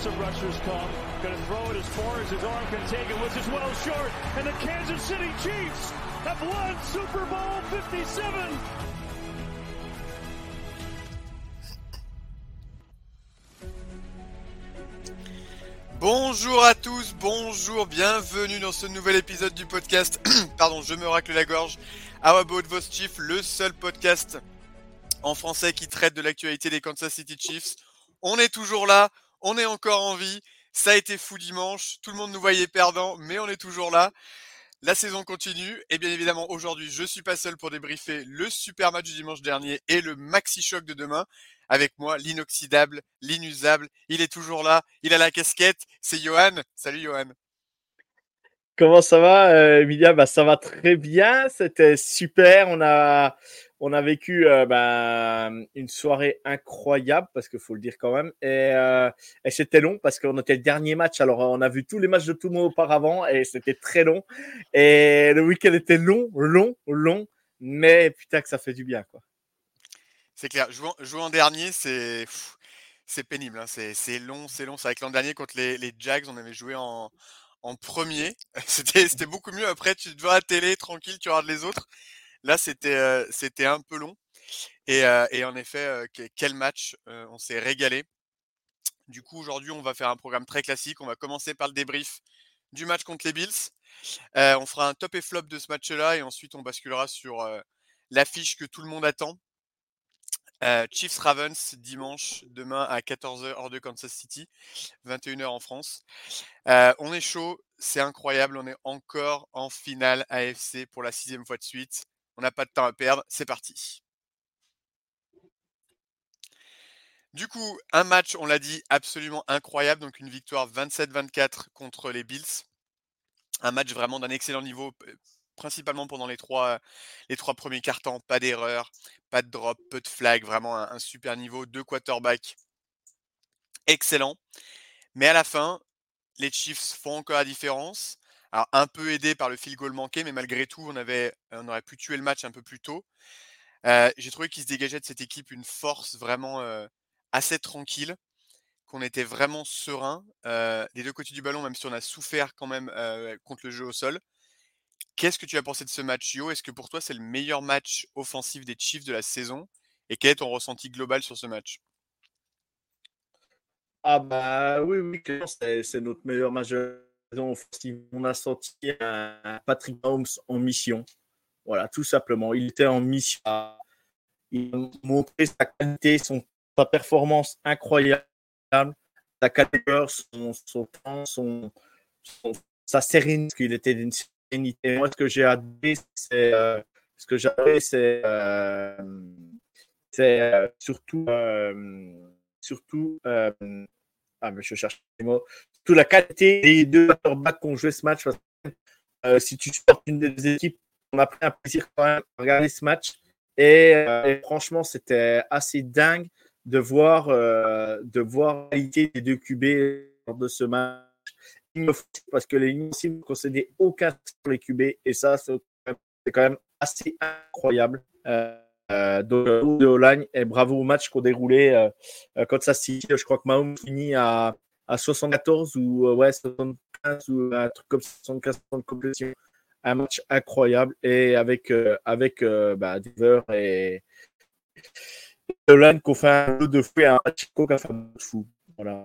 Some rushers come. Going to throw it as far as his arm can take it, which is well short. And the Kansas City Chiefs have won Super Bowl 57. Bonjour à tous, bonjour, bienvenue dans ce nouvel épisode du podcast. Pardon, je me racle la gorge. How about vos Chiefs, le seul podcast en français qui traite de l'actualité des Kansas City Chiefs. On est toujours là, on est encore en vie. Ça a été fou dimanche, tout le monde nous voyait perdant, mais on est toujours là. La saison continue et bien évidemment aujourd'hui je suis pas seul pour débriefer le super match du dimanche dernier et le maxi choc de demain. Avec moi l'inoxydable, l'inusable, il est toujours là, il a la casquette, c'est Johan. Salut Johan. Comment ça va, euh, Emilia? Bah, Ça va très bien, c'était super. On a, on a vécu euh, bah, une soirée incroyable, parce qu'il faut le dire quand même. Et, euh, et c'était long, parce qu'on était le dernier match. Alors, on a vu tous les matchs de tout le monde auparavant, et c'était très long. Et le week-end était long, long, long. Mais putain, que ça fait du bien, quoi. C'est clair, jouer, jouer, en dernier, c'est c'est pénible. Hein. C'est long, c'est long. C'est avec l'an dernier contre les, les Jags, on avait joué en, en premier. C'était beaucoup mieux. Après, tu te vois à la télé, tranquille, tu regardes les autres. Là, c'était c'était un peu long. Et, en effet, quel match. on s'est régalé. Du coup, aujourd'hui, on va faire un programme très classique. On va commencer par le débrief du match contre les Bills. on fera un top et flop de ce match-là et ensuite on basculera sur l'affiche que tout le monde attend. Chiefs Ravens dimanche, demain à 14h hors de Kansas City, 21h en France. On est chaud, c'est incroyable, on est encore en finale AFC pour la sixième fois de suite. On n'a pas de temps à perdre, c'est parti. Du coup, un match, on l'a dit, absolument incroyable. Donc une victoire 27-24 contre les Bills. Un match vraiment d'un excellent niveau, principalement pendant les trois, les trois premiers cartons. Pas d'erreur, pas de drop, peu de flag, vraiment un, super niveau. Deux quarterbacks excellent. Mais à la fin, les Chiefs font encore la différence. Alors un peu aidé par le field goal manqué, mais malgré tout, on, aurait pu tuer le match un peu plus tôt. J'ai trouvé qu'il se dégageait de cette équipe une force vraiment assez tranquille, qu'on était vraiment serein des deux côtés du ballon, même si on a souffert quand même contre le jeu au sol. Qu'est-ce que tu as pensé de ce match, Yo Est-ce que pour toi, c'est le meilleur match offensif des Chiefs de la saison? Et quel est ton ressenti global sur ce match? Ah bah oui, oui, c'est notre meilleur match offensif. On a senti un Patrick Mahomes en mission. Voilà, tout simplement. Il était en mission. Il a montré sa qualité, son, sa performance incroyable, sa qualité, son, son temps, son, sa sérénité, qu'il était d'une moi, ce que j'ai adoré, c'est euh, ce que j'avais, c'est euh, c'est euh, surtout surtout ah mais je cherche les mots, surtout la qualité des deux quarterbacks qui ont joué ce match. si tu supportes une des équipes, on a pris un plaisir quand même à regarder ce match. Et, et franchement, c'était assez dingue de voir, de voir la qualité des deux QB lors de ce match parce que les lignes ne concédaient aucun sur les QB et ça, c'est quand même assez incroyable. Euh, euh donc, euh, de Olagne et bravo au match qu'on déroulait euh, euh ça City. Je crois que Mahomes finit à, à 74 ou ouais, 75 ou un truc comme 75 de complétion. Un match incroyable et avec, avec bah, Denver et Olagne qu'on fait un jeu de fou et un match qu'on fait un fou. Voilà.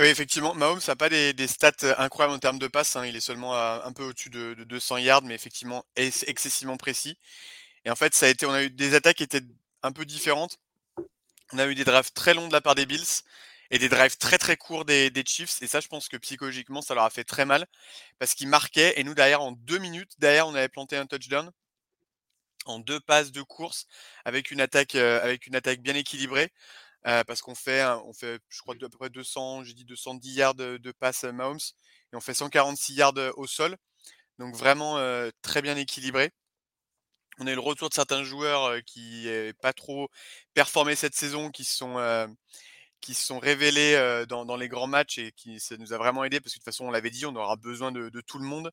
Oui, effectivement, Mahomes n'a pas des, stats incroyables en termes de passes. Hein. Il est seulement un peu au-dessus de, 200 yards, mais effectivement excessivement précis. Et en fait, ça a été, on a eu des attaques qui étaient un peu différentes. On a eu des drives très longs de la part des Bills et des drives très très courts des, Chiefs. Et ça, je pense que psychologiquement, ça leur a fait très mal parce qu'ils marquaient. Et nous, derrière, en deux minutes, derrière, on avait planté un touchdown en deux passes de course avec une attaque, euh, avec une attaque bien équilibrée. Euh, parce qu'on fait, on fait, je crois, à peu près 200, j'ai dit 210 yards de, de passe Mahomes et on fait 146 yards au sol. Donc vraiment euh, très bien équilibré. On a eu le retour de certains joueurs qui n'ont pas trop performé cette saison, qui se sont, révélés dans, les grands matchs et qui ça nous a vraiment aidé parce que de toute façon, on l'avait dit, on aura besoin de, tout le monde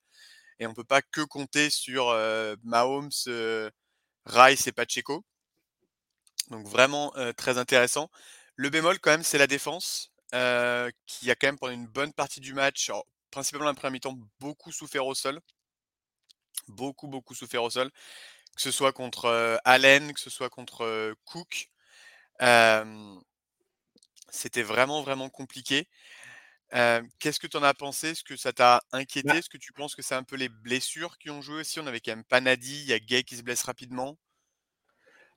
et on ne peut pas que compter sur Mahomes, Rice et Pacheco. Donc vraiment très intéressant. Le bémol quand même, c'est la défense qui a quand même pendant une bonne partie du match, principalement la première mi-temps, beaucoup souffert au sol. Beaucoup, beaucoup souffert au sol que ce soit contre Allen, que ce soit contre Cook. C'était vraiment, vraiment compliqué. Qu'est-ce que tu en as pensé? Est-ce que ça t'a bah inquiété? Est-ce que tu penses que c'est un peu les blessures qui ont joué aussi? On avait quand même Panadi, il y a Gay qui se blesse rapidement.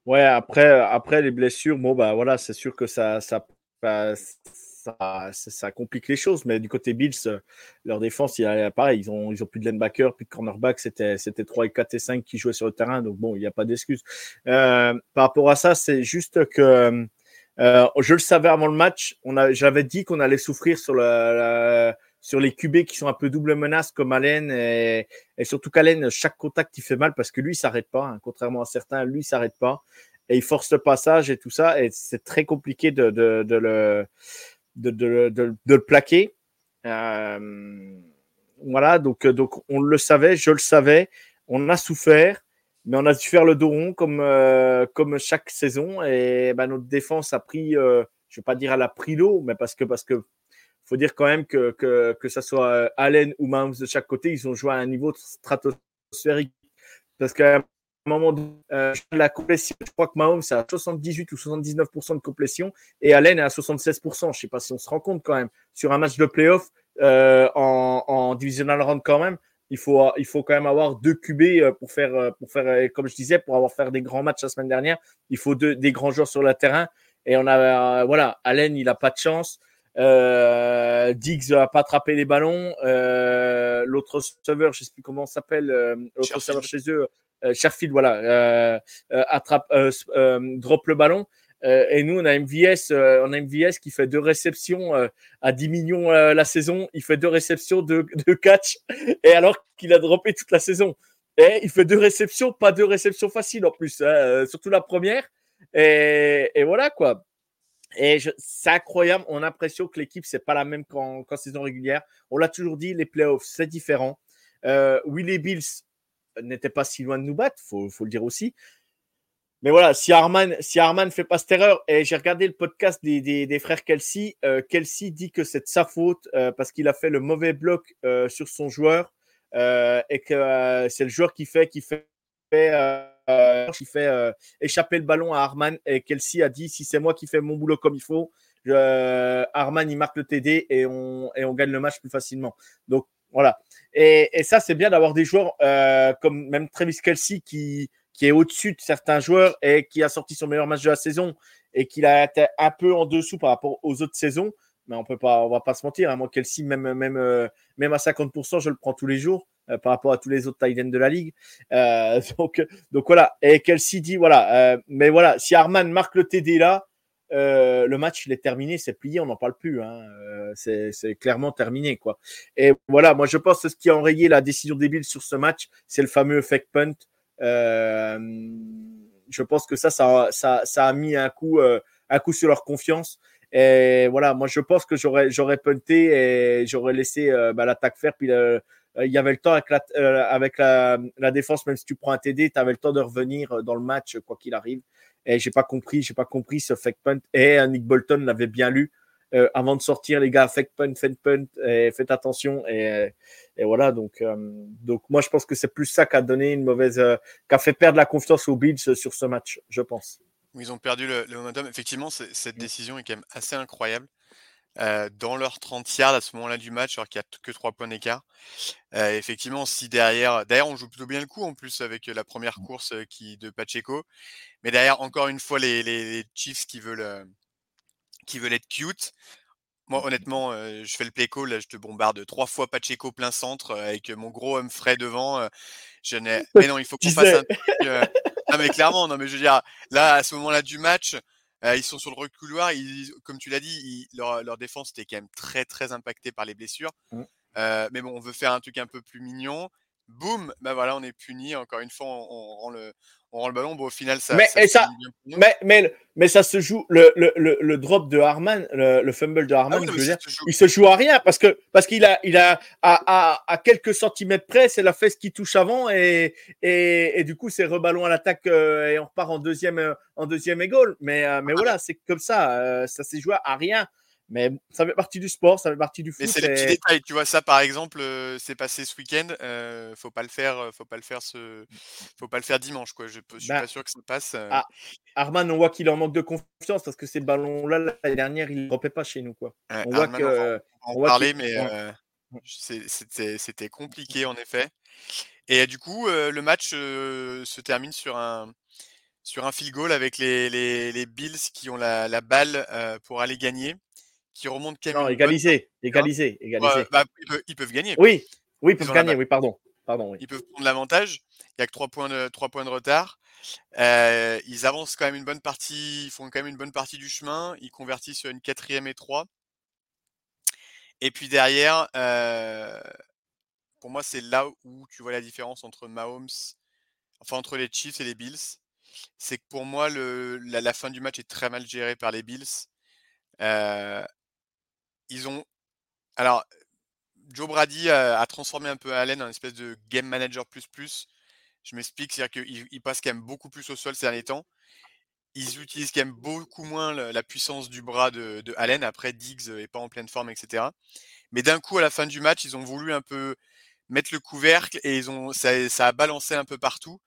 Ouais, après, après les blessures, bon, bah voilà, c'est sûr que ça, ça, bah, ça, complique les choses. Mais du côté Bills, euh, leur défense, il y a, pareil, ils ont, ils ont plus de linebacker, plus de cornerback. C'était, c'était 3 et 4 et 5 qui jouaient sur le terrain. Donc bon, il n'y a pas d'excuse. Euh, par rapport à ça, c'est juste que euh, je le savais avant le match. On a, j'avais dit qu'on allait souffrir sur sur les QB qui sont un peu double menace comme Allen et, surtout qu'Allen, chaque contact il fait mal parce que lui il s'arrête pas, hein. contrairement à certains, lui il s'arrête pas et il force le passage et tout ça et c'est très compliqué de le de, de, de, le plaquer. Euh, voilà, donc, donc on le savait, je le savais, on a souffert, mais on a dû faire le dos rond comme, euh, comme chaque saison. Et ben, notre défense a pris, euh, je ne vais pas dire elle a pris l'eau, mais parce que parce que faut dire quand même que, que, que ce soit Allen ou Mahomes de chaque côté, ils ont joué à un niveau stratosphérique. Parce que moment euh, la complétion, je crois que Mahomes c'est à 78 ou 79% de complétion et Allen est à 76%. Je ne sais pas si on se rend compte quand même. Sur un match de playoff euh, en, en divisional round quand même, il faut, il faut quand même avoir deux QB euh, pour faire, pour faire, comme je disais, pour avoir fait des grands matchs la semaine dernière. Il faut deux, des grands joueurs sur le terrain. Et on a, voilà, Allen, il n'a pas de chance. Euh, Diggs n'a pas attrapé les ballons. Euh, L'autre serveur, je sais plus comment s'appelle, l'autre serveur chez eux, euh, Sherfield, voilà, euh, euh, attrape, drop le ballon. et nous, on a MVS, on a MVS qui fait deux réceptions à 10 millions la saison. Il fait deux réceptions de, de catch, et alors qu'il a droppé toute la saison. Et il fait deux réceptions, pas deux réceptions faciles en plus, hein, surtout la première. Et, et voilà quoi. Et c'est incroyable. On a l'impression que l'équipe, c'est pas la même qu'en saison régulière. On l'a toujours dit, les playoffs, c'est différent. Euh, Bills, n'était pas si loin de nous battre, faut, faut le dire aussi. Mais voilà, si Arman si Arman fait pas cette erreur, et j'ai regardé le podcast des, frères Kelsey, euh, Kelsey dit que c'est de sa faute euh, parce qu'il a fait le mauvais bloc euh, sur son joueur et que c'est le joueur qui fait qui fait, qui fait échapper le ballon à Arman. Et Kelsey a dit si c'est moi qui fais mon boulot comme il faut, Arman il marque le TD et on, et on gagne le match plus facilement. Donc voilà. Et, ça, c'est bien d'avoir des joueurs euh, comme même Travis Kelsey qui, qui est au-dessus de certains joueurs et qui a sorti son meilleur match de la saison et qui a été un peu en dessous par rapport aux autres saisons. Mais on peut pas, on va pas se mentir. Hein. Moi, Kelsey, même, même, euh, même à 50%, je le prends tous les jours euh, par rapport à tous les autres tight de la ligue. donc, donc voilà. Et Kelsey dit voilà. mais voilà, si Arman marque le TD là, euh, le match il est terminé, c'est plié, on n'en parle plus. Hein. Euh, c'est clairement terminé. quoi. Et voilà, moi je pense que ce qui a enrayé la décision débile sur ce match, c'est le fameux fake punt. Euh, je pense que ça, ça, ça, a mis un coup, un coup sur leur confiance. Et voilà, moi je pense que j'aurais, j'aurais punté et j'aurais laissé bah, l'attaque faire. Puis il y avait le temps avec, la, la, défense, même si tu prends un TD, tu avais le temps de revenir dans le match, quoi qu'il arrive. Et j'ai pas compris, j'ai pas compris ce fake punt. Et Nick Bolton l'avait bien lu. Euh, avant de sortir, les gars, fake punt, fake punt, faites attention. Et, voilà, donc, euh, donc moi je pense que c'est plus ça qui a donné une mauvaise, euh, qui a fait perdre la confiance aux Bills sur ce match, je pense. Ils ont perdu le, momentum. Effectivement, cette décision est quand même assez incroyable. Euh, dans leur 30 yards à ce moment-là du match, alors qu'il n'y a que 3 points d'écart. Euh, effectivement, si derrière, d'ailleurs, on joue plutôt bien le coup en plus avec la première mmh. course qui, de Pacheco, mais derrière, encore une fois, les, les, Chiefs qui veulent, qui veulent être cute. Moi, honnêtement, je fais le play call, là, je te bombarde trois fois Pacheco plein centre avec mon gros Humphrey devant. je n'ai... Mais non, il faut qu'on fasse un truc. non, mais clairement, non, mais je veux dire, là, à ce moment-là du match, ils sont sur le reculoir. Ils, comme tu l'as dit, leur, leur, défense était quand même très, très impactée par les blessures. Mmh. mais bon, on veut faire un truc un peu plus mignon. Boum, ben voilà, on est puni. Encore une fois, on, on rend le, on rend le ballon. Bon, au final, ça. Mais ça, ça mais, mais, mais, ça se joue. Le, le, le, drop de Harman, le, fumble de Harman, ah je veux dire, il se joue à rien parce que parce qu'il a, il a à, à, à, quelques centimètres près, c'est la fesse qui touche avant et, et, et du coup, c'est reballon à l'attaque euh, et on repart en deuxième euh, en deuxième égale. Mais, euh, mais ah, voilà, c'est comme ça. ça s'est joué à rien. Mais ça fait partie du sport, ça fait partie du foot. Mais c'est les petits détails, tu vois ça par exemple, euh, c'est passé ce week-end, euh, faut pas le faire, euh, faut pas le faire ce, faut pas le faire dimanche quoi. Je, je suis bah, pas sûr que ça passe. Ah, Arman, on voit qu'il en manque de confiance parce que ces ballons-là l'année dernière, il ne pas chez nous quoi. on voit que, on, en parler, mais c'était compliqué en effet. Et du coup, le match se termine sur un sur un field goal avec les, les, les Bills qui ont la, la balle pour aller gagner qui remonte quand Non, égaliser, égaliser, égaliser. Bah, ils, peuvent, gagner. Oui, oui, ils peuvent gagner, oui, pardon. pardon Ils peuvent prendre l'avantage. Il n'y a que 3 points de, 3 points de retard. Euh, ils avancent quand même une bonne partie, ils font quand même une bonne partie du chemin. Ils convertissent sur une quatrième et 3. Et puis derrière, euh, pour moi, c'est là où tu vois la différence entre Mahomes, enfin entre les Chiefs et les Bills. C'est que pour moi, le, la, la, fin du match est très mal gérée par les Bills. Euh, ils ont. Alors, Joe Brady a, transformé un peu Allen en espèce de game manager plus plus. Je m'explique, c'est-à-dire qu'il passe quand même beaucoup plus au sol ces derniers temps. Ils utilisent quand même beaucoup moins la, puissance du bras de, Allen. Après, Diggs n'est pas en pleine forme, etc. Mais d'un coup, à la fin du match, ils ont voulu un peu mettre le couvercle et ils ont, ça, a balancé un peu partout.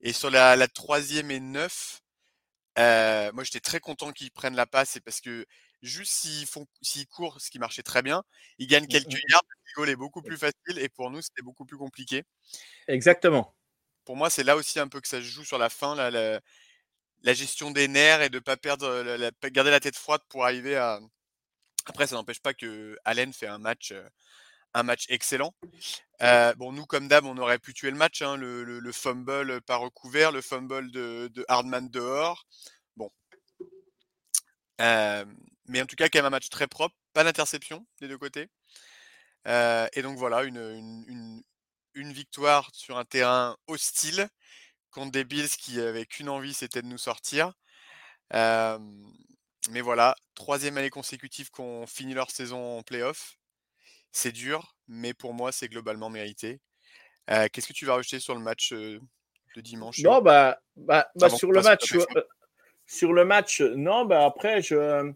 Et sur la, troisième et neuf, euh, moi j'étais très content qu'ils prennent la passe, c'est parce que juste s'ils font s'ils courent, ce qui marchait très bien, ils gagnent mmh, quelques mmh. yards, le goal est beaucoup plus facile et pour nous c'était beaucoup plus compliqué. Exactement. Pour moi, c'est là aussi un peu que ça se joue sur la fin, la, la, gestion des nerfs et de pas perdre, la, garder la tête froide pour arriver à. Après, ça n'empêche pas que Allen fait un match, un match excellent. bon, nous, comme d'hab, on aurait pu tuer le match. Hein, le, le, fumble pas recouvert, le fumble de, de Hardman dehors. Bon, mais en tout cas, quand même un match très propre, pas d'interception des deux côtés. et donc voilà, une, une, victoire sur un terrain hostile contre des Bills qui avaient qu'une envie, c'était de nous sortir. mais voilà, troisième année consécutive qu'on finit leur saison en playoff. C'est dur, mais pour moi, c'est globalement mérité. Qu'est-ce que tu vas rajouter sur le match de dimanche Non, bah, bah, bah sur le match, sur le match, non, bah après, je,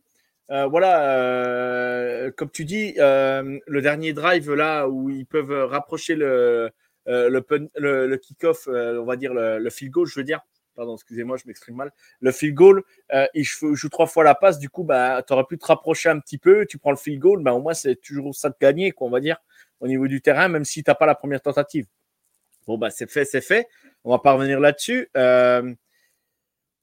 euh, voilà, euh, comme tu dis, euh, le dernier drive là où ils peuvent rapprocher le, le, le, kick-off, on va dire le, field goal, je veux dire. Pardon, excusez-moi, je m'exprime mal. Le field goal, il joue trois fois la passe, du coup, bah, tu aurais pu te rapprocher un petit peu, tu prends le field goal, bah, au moins c'est toujours ça de gagner, quoi, on va dire, au niveau du terrain, même si tu n'as pas la première tentative. Bon, bah, c'est fait, c'est fait. On va pas revenir là-dessus.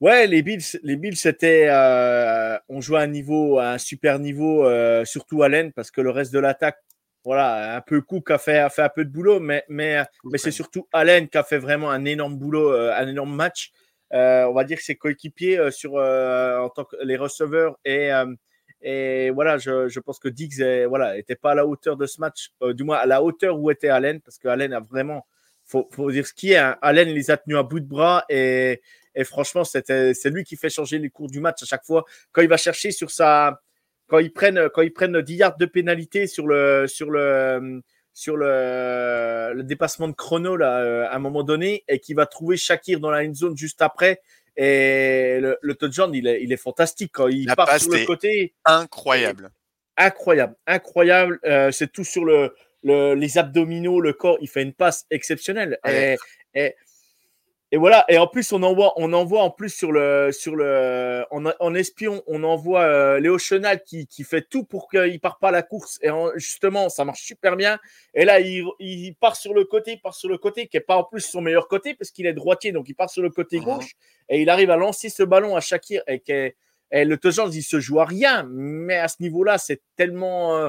Ouais, les Bills, les Bills, c'était, euh, on jouait à un niveau, à un super niveau, euh, surtout Allen, parce que le reste de l'attaque, voilà, un peu Cook a fait, a fait un peu de boulot, mais, mais, mais c'est surtout Allen qui a fait vraiment un énorme boulot, euh, un énorme match. on va dire que ses coéquipiers sur en tant que les receveurs et et voilà, je, je pense que Diggs est, voilà, était pas à la hauteur de ce match, du moins à la hauteur où était Allen, parce que Allen a vraiment, faut, faut dire ce qui est, hein, Allen les a tenus à bout de bras et et franchement, c'est lui qui fait changer les cours du match à chaque fois. Quand il va chercher sur sa. Quand ils prennent, quand ils prennent 10 yards de pénalité sur le, sur le, sur le, le dépassement de chrono là, à un moment donné et qui va trouver Shakir dans la end zone juste après. Et le, le touchdown, il est, il est fantastique quand il part sur le côté. Incroyable. Incroyable, incroyable. Euh, c'est tout sur le, le, les abdominaux, le corps. Il fait une passe exceptionnelle. Et, et et voilà. Et en plus, on envoie, on envoie en plus sur le, sur le, en, en espion, on envoie euh, Léo Chenal qui, qui fait tout pour qu'il parte pas à la course. Et en- justement, ça marche super bien. Et là, il, il part sur le côté, il part sur le côté, qui est pas en plus son meilleur côté parce qu'il est droitier, donc il part sur le côté Mhm. gauche et il arrive à lancer ce ballon à Shakir et et le Tojan, il se joue à rien. Mais à ce niveau-là, c'est tellement, euh,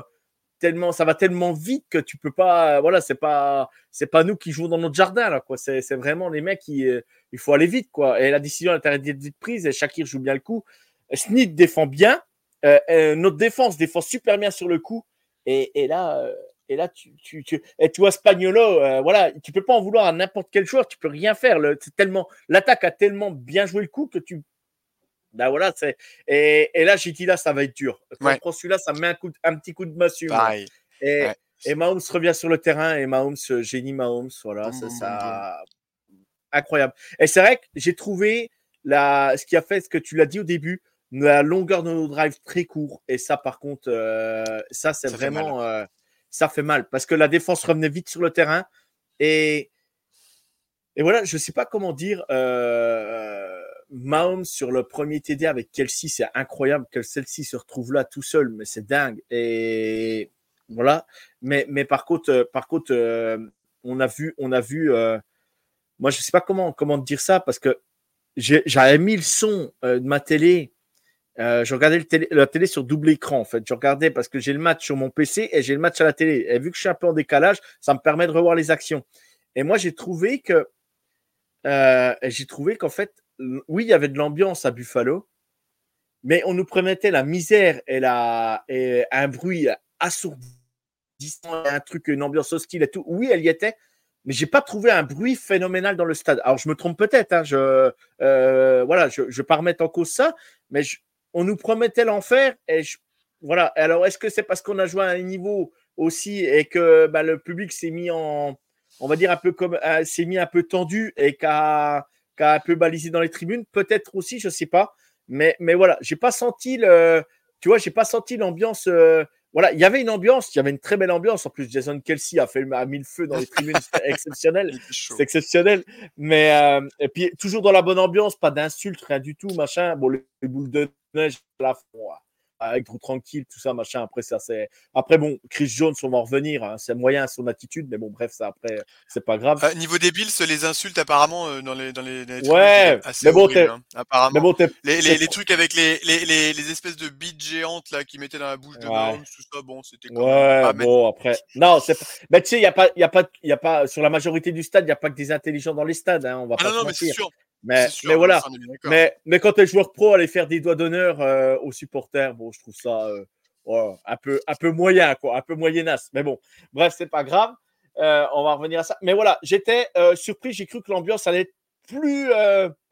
tellement, ça va tellement vite que tu peux pas, voilà, c'est pas, c'est pas nous qui jouons dans notre jardin là, quoi. C'est, vraiment les mecs qui, euh, il faut aller vite, quoi. Et la décision été vite prise et Shakir joue bien le coup. Snid défend bien. Euh, euh, notre défense défend super bien sur le coup. Et, et là, euh, et là, tu, tu, tu, et vois Spagnolo, euh, voilà, tu peux pas en vouloir à n'importe quel joueur. Tu peux rien faire. C'est tellement, l'attaque a tellement bien joué le coup que tu, ben voilà, c'est. Et, et là, j'ai dit là, ça va être dur. Quand Ouais. on prend celui-là, ça me met un, coup de- un petit coup de massue. Pareil. Et, Ouais. et Mahomes revient sur le terrain et Mahomes, euh, génie Mahomes, voilà, ça, ça- incroyable. Et c'est vrai que j'ai trouvé la, ce qui a fait ce que tu l'as dit au début, la longueur de nos drives très court. Et ça, par contre, euh, ça c'est Ça fait vraiment, euh, ça fait mal parce que la défense revenait vite sur le terrain et et voilà, je sais pas comment dire. Euh, Mahomes sur le premier TD avec Kelsey, c'est incroyable que celle-ci se retrouve là tout seul, mais c'est dingue. Et voilà. Mais, mais par contre, euh, par contre, euh, on a vu, on a vu. euh, moi, je sais pas comment comment dire ça parce que j'avais mis le son de ma télé. Je regardais la télé sur double écran en fait. Je regardais parce que j'ai le match sur mon PC et j'ai le match à la télé. Et vu que je suis un peu en décalage, ça me permet de revoir les actions. Et moi, j'ai trouvé que j'ai trouvé qu'en fait, oui, il y avait de l'ambiance à Buffalo, mais on nous promettait la misère et, la, et un bruit assourdissant, un truc, une ambiance hostile et tout. Oui, elle y était, mais j'ai pas trouvé un bruit phénoménal dans le stade. Alors, je me trompe peut-être, hein, je, euh, voilà, je vais pas remettre en cause ça, mais je- on nous promettait l'enfer et je- voilà. Alors, est-ce que c'est parce qu'on a joué à un niveau aussi et que bah, le public s'est mis en, on va dire un peu comme euh, s'est mis un peu tendu et qu'a qu'a un peu balisé dans les tribunes, peut-être aussi, je sais pas. Mais mais voilà, j'ai pas senti le, tu vois, j'ai pas senti l'ambiance. euh, voilà, il y avait une ambiance, il y avait une très belle ambiance. En plus, Jason Kelsey a fait a mis le feu dans les tribunes, c'était exceptionnel. C'est exceptionnel. Mais euh, et puis toujours dans la bonne ambiance, pas d'insultes, rien du tout, machin. Bon, les, les boules de neige à la ouais. Avec tout tranquille, tout ça, machin. Après ça, c'est après bon, Chris Jones, on va en revenir. hein. C'est moyen son attitude, mais bon, bref, ça après, c'est pas grave. Euh, niveau des Bills, les insultes apparemment euh, dans les dans les, les Ouais, assez mais bon, horrible, hein, apparemment. mais bon, les, les, les trucs avec les, les, les, les espèces de bites géantes là qui mettaient dans la bouche de Ouais. Mahomes, tout ça, bon, c'était quand Ouais, pas bon, après. Non, c'est pas. Mais tu sais, il n'y a pas, il y a pas, il y a pas, sur la majorité du stade, il n'y a pas que des intelligents dans les stades, hein, on va Ah pas non, non, mais c'est sûr. Mais, sûr, mais voilà. Mais, mais quand tu es joueur pro, aller faire des doigts d'honneur euh, aux supporters, bon, je trouve ça euh, un, peu, un peu moyen, quoi, un peu moyenasse. Mais bon, bref, c'est pas grave. Euh, on va revenir à ça. Mais voilà, j'étais surpris, j'ai cru que l'ambiance allait être plus,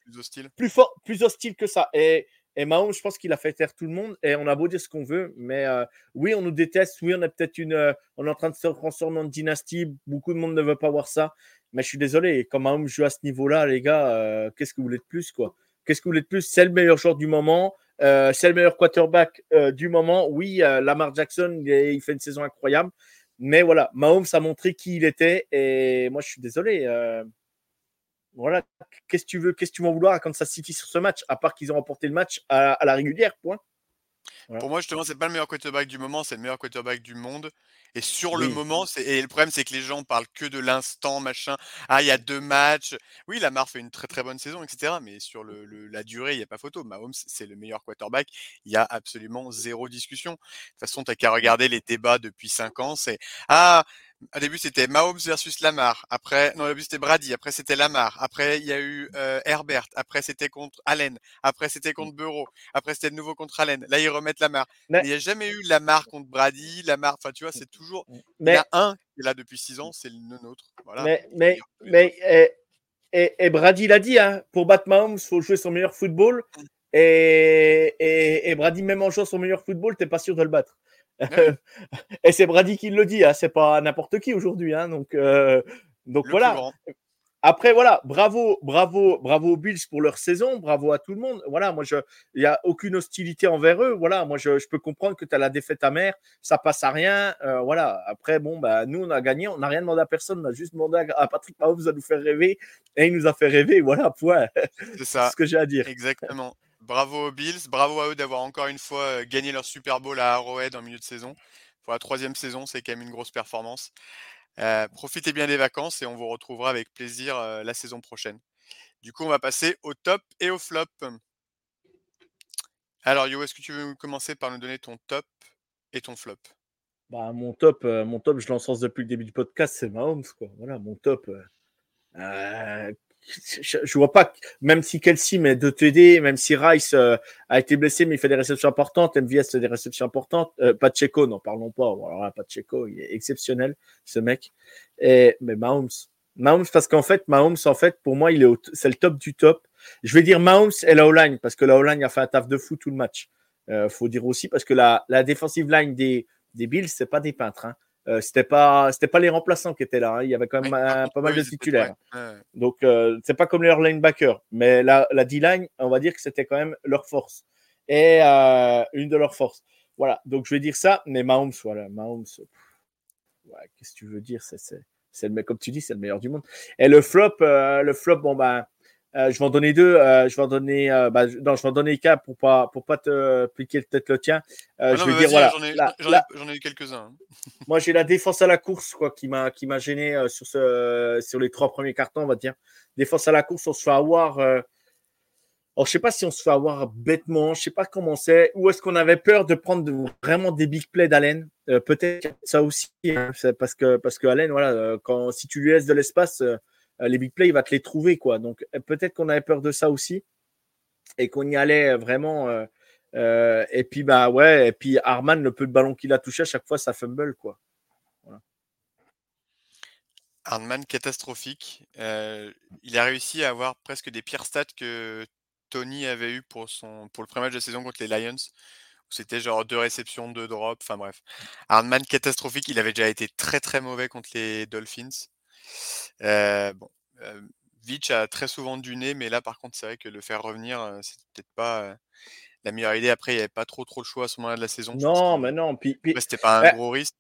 Plus hostile. plus fort, plus hostile que ça. Et, et Mahomes, je pense qu'il a fait taire tout le monde. Et on a beau dire ce qu'on veut, mais euh, oui, on nous déteste. Oui, on a peut-être une, euh, on est en train de se transformer en dynastie. Beaucoup de monde ne veut pas voir ça. Mais je suis désolé. Quand Mahomes joue à ce niveau-là, les gars, euh, qu'est-ce que vous voulez de plus, quoi? Qu'est-ce que vous voulez de plus? C'est le meilleur joueur du moment. C'est le meilleur quarterback du moment. Oui, Lamar Jackson, il, est- il fait une saison incroyable. Mais voilà, Mahomes a montré qui il était. Et moi, je suis désolé. Voilà, qu'est-ce que tu veux, qu'est-ce que tu m'en vouloir à Kansas City sur ce match, à part qu'ils ont remporté le match à, à la régulière, point. Voilà. Pour moi, justement, c'est pas le meilleur quarterback du moment, c'est le meilleur quarterback du monde. Et sur le moment, c'est et le problème, c'est que les gens parlent que de l'instant, machin. Ah, il y a deux matchs. Oui, Lamar fait une très très bonne saison, etc. Mais sur le, le- la durée, il n'y a pas photo. Mahomes, c'est le meilleur quarterback. Il y a absolument zéro discussion. De toute façon, tu qu'à regarder les débats depuis cinq ans. C'est ah, au début, c'était Mahomes versus Lamar. Après, non, au début, c'était Brady. Après, c'était Lamar. Après, il y a eu euh, Herbert. Après, c'était contre Allen. Après, c'était contre Burrow. Après, c'était de nouveau contre Allen. Là, ils remettent Lamar. Mais- Mais il n'y a jamais eu Lamar contre Brady. Lamar, enfin, tu vois, c'est toujours. Il y Mais, en a un qui est là depuis six ans, c'est le nôtre. Voilà. mais, mais, mais et, et, et Brady l'a dit, hein, pour battre Mahomes, il faut jouer son meilleur football. Et, et, et Brady, même en jouant son meilleur football, t'es pas sûr de le battre. Et c'est Brady qui le dit, hein, c'est pas n'importe qui aujourd'hui. Hein, donc, euh, donc Le voilà. après, voilà, bravo, bravo, bravo aux Bills pour leur saison, bravo à tout le monde. Voilà, moi, il n'y a aucune hostilité envers eux. Voilà, moi, je, peux comprendre que tu as la défaite amère, ça passe à rien. Euh, voilà, après, bon, bah, nous, on a gagné, on n'a rien demandé à personne, on a juste demandé à, Patrick Mahomes de nous faire rêver et il nous a fait rêver. Voilà, point. C'est ça. ce que j'ai à dire. Exactement. Bravo aux Bills, bravo à eux d'avoir encore une fois euh, gagné leur Super Bowl à Arrowhead en milieu de saison. Pour la troisième saison, c'est quand même une grosse performance. Euh, profitez bien des vacances et on vous retrouvera avec plaisir euh, la saison prochaine. Du coup, on va passer au top et au flop. Alors, Yo, est-ce que tu veux commencer par nous donner ton top et ton flop? Bah, mon top, mon top, je l'encense depuis le début du podcast, c'est Mahomes. Quoi. Voilà, mon top je, vois pas, même si Kelsey met deux TD, même si Rice euh, a été blessé, mais il fait des réceptions importantes, MVS fait des réceptions importantes, euh, Pacheco, n'en parlons pas. Alors là, Pacheco, il est exceptionnel, ce mec. Mais Mahomes, Mahomes, parce qu'en fait, Mahomes, en fait, pour moi, il est c'est le top du top. Je vais dire Mahomes et la O-line, parce que la O-line a fait un taf de fou tout le match. Euh, faut dire aussi, parce que la, la defensive line des, des Bills, c'est pas des peintres. Hein. Euh, c'était pas c'était pas les remplaçants qui étaient là. Hein. Il y avait quand même pas mal de titulaires. Donc euh, c'est pas comme les linebackers, mais la, la D-line, on va dire que c'était quand même leur force et euh, une de leurs forces. Voilà. Donc je vais dire ça, mais Mahomes, voilà, Mahomes. Qu'est-ce que tu veux dire? C'est c'est le comme tu dis, c'est le meilleur du monde. Et le flop, le flop, bon ben euh, je vais en donner deux. Euh, je vais en donner. Euh, bah, non, je vais en donner qu'un pour pas pour pas te piquer peut-être le tien. Ah je vais dire voilà. J'en ai, eu quelques-uns. Hein. moi, j'ai la défense à la course quoi qui m'a qui m'a gêné sur ce sur les trois premiers cartons, on va dire. Défense à la course, on se fait avoir. Alors, je sais pas si on se fait avoir bêtement. Je sais pas comment c'est. Ou est-ce qu'on avait peur de prendre vraiment des big plays d'Allen? Peut-être ça aussi, hein, parce que parce que Allen, voilà, quand si tu lui laisses de l'espace euh, les big plays, il va te les trouver. quoi. Donc euh, peut-être qu'on avait peur de ça aussi et qu'on y allait vraiment. Euh, et puis bah ouais, et puis Arman, le peu de ballon qu'il a touché à chaque fois, ça fumble quoi. Arman catastrophique. il a réussi à avoir presque des pires stats que Tony avait eu pour son pour le premier match de saison contre les Lions. C'était genre deux réceptions, deux drops, enfin bref. Hardman catastrophique, il avait déjà été très très mauvais contre les Dolphins. Euh, bon, euh, Vitch a très souvent du nez, mais là, par contre, c'est vrai que le faire revenir, euh, c'était peut-être pas la meilleure idée. Après, il n'y avait pas trop trop le choix à ce moment-là de la saison. Non, mais non. Puis, c'était pas un gros risque.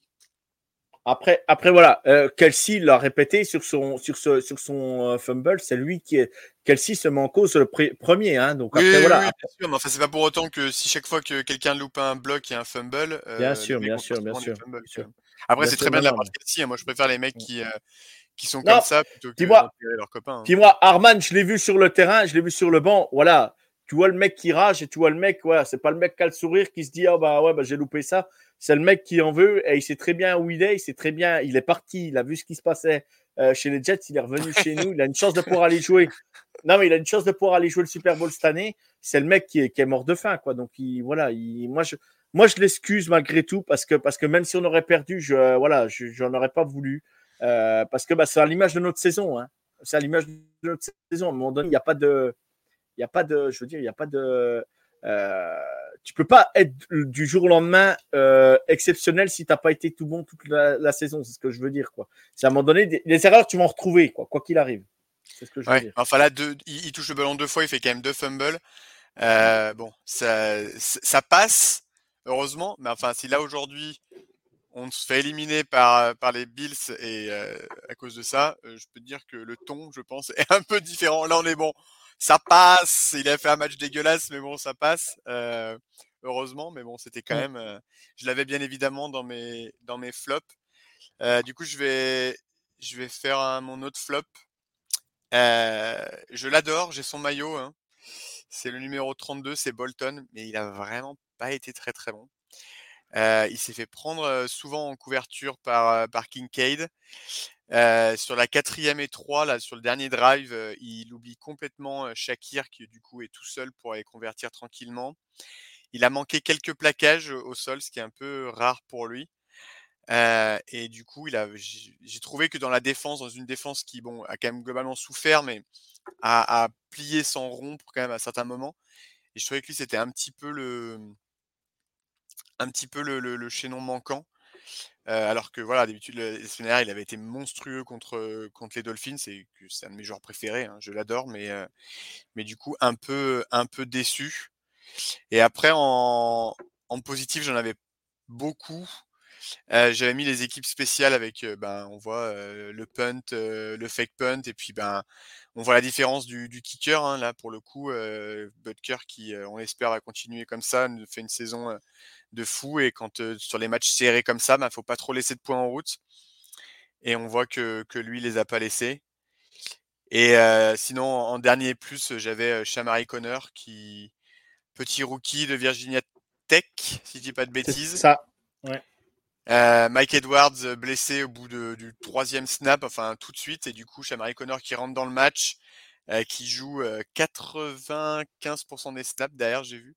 Après, après voilà, Kelsey l'a répété sur son, sur ce, sur son fumble, c'est lui qui est. Kelsey se met en cause le premier. Hein, donc après, oui, voilà. Oui, bien sûr, mais enfin, c'est pas pour autant que si chaque fois que quelqu'un loupe un bloc et un fumble. bien sûr, bien sûr, bien sûr, Après, c'est très bien de la part de. Moi, je préfère les mecs qui, qui sont comme ça plutôt que leurs copains. Hein. Dis-moi, Arman, je l'ai vu sur le terrain, je l'ai vu sur le banc. Voilà, tu vois le mec qui rage et tu vois le mec, voilà, c'est pas le mec qui a le sourire qui se dit, ah bah ouais, bah, j'ai loupé ça. C'est le mec qui en veut et il sait très bien où il est, il sait très bien, il est parti, il a vu ce qui se passait euh, chez les Jets, il est revenu chez nous, il a une chance de pouvoir aller jouer. Non, mais il a une chance de pouvoir aller jouer le Super Bowl cette année. C'est le mec qui est, qui est, mort de faim, quoi. Donc, il, voilà, il, moi, je, moi, je l'excuse malgré tout parce que, parce que même si on aurait perdu, je, voilà, j'en aurais pas voulu. Euh, parce que bah, c'est à l'image de notre saison. Hein. C'est à l'image de notre saison. À un moment donné, il n'y a pas de. Il n'y a pas de. Je veux dire, il n'y a pas de. Euh, tu peux pas être du jour au lendemain euh, exceptionnel si tu n'as pas été tout bon toute la, saison. C'est ce que je veux dire. Quoi. C'est à un moment donné, les erreurs, tu vas en retrouver, quoi qu'il arrive. C'est ce que je veux dire. Enfin là, il, touche le ballon deux fois, il fait quand même deux fumbles. Euh, bon, ça, ça passe, heureusement. Mais enfin, si là aujourd'hui, on se fait éliminer par, par les Bills et euh, à cause de ça, euh, je peux te dire que le ton, je pense, est un peu différent. Là, on est bon. Ça passe. Il a fait un match dégueulasse, mais bon, ça passe. Euh, heureusement, mais bon, c'était quand même. je l'avais bien évidemment dans mes dans mes flops. du coup, je vais je vais faire mon autre flop. je l'adore. J'ai son maillot. Hein. C'est le numéro 32, c'est Bolton, mais il a vraiment été très très bon il s'est fait prendre souvent en couverture par, par Kincaid. sur la quatrième et trois, là, sur le dernier drive, il oublie complètement Shakir qui du coup est tout seul pour aller convertir tranquillement. Il a manqué quelques plaquages au sol, ce qui est un peu rare pour lui. et du coup, j'ai trouvé que dans la défense, dans une défense qui bon, a quand même globalement souffert, mais a, a plié sans rompre quand même à certains moments. Et je trouvais que lui, c'était un petit peu le, un petit peu le, chaînon manquant. alors que voilà, d'habitude, le il avait été monstrueux contre, contre les Dolphins c'est un de mes joueurs préférés. Hein, je l'adore, mais, mais du coup, un peu, un peu déçu. Et après, en, positif, j'en avais beaucoup. J'avais mis les équipes spéciales avec, ben, on voit le punt, le fake punt, et puis ben, on voit la différence du, kicker. Hein, là, pour le coup, Butker qui, on espère, va continuer comme ça, fait une saison de fou. Et quand sur les matchs serrés comme ça, il ben, ne faut pas trop laisser de points en route. Et on voit que, que lui, les a pas laissés. Et sinon, en dernier plus, j'avais Shamari Connor, qui petit rookie de Virginia Tech, si je dis pas de bêtises. Ça. Ouais. Mike Edwards blessé au bout du troisième snap, enfin tout de suite, et du coup, Shamari Connor qui rentre dans le match, qui joue 95% des snaps derrière, j'ai vu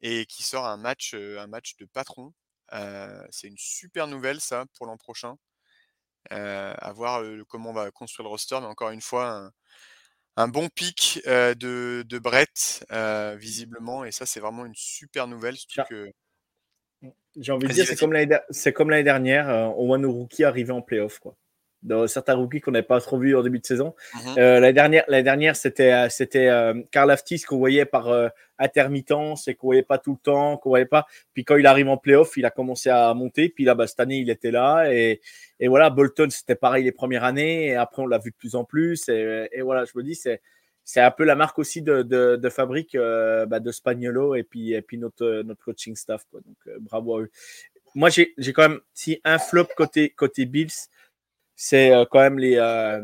et qui sort un match, un match de patron. c'est une super nouvelle ça pour l'an prochain. à voir comment on va construire le roster, mais encore une fois, un, bon pic de, de, Brett, visiblement, et ça c'est vraiment une super nouvelle. Que... J'ai envie de dire, c'est comme l'année dernière, on voit nos rookies arriver en playoff. Quoi de certains rookies qu'on n'avait pas trop vus en début de saison. Mhm. Euh, la dernière, la dernière c'était euh, c'était euh, Karl Aftis qu'on voyait par intermittence et qu'on voyait pas tout le temps, qu'on voyait pas. Puis quand il arrive en playoff, il a commencé à monter. Puis là, bah, cette année, il était là et, et voilà. Bolton, c'était pareil les premières années et après on l'a vu de plus en plus. Et, et voilà, je me dis c'est c'est un peu la marque aussi de, de, de fabrique bah, de Spagnolo et puis, et puis notre, notre coaching staff. Quoi. Donc, bravo à eux. Moi, j'ai quand même si un flop côté, côté Bills c'est euh, quand même les, euh,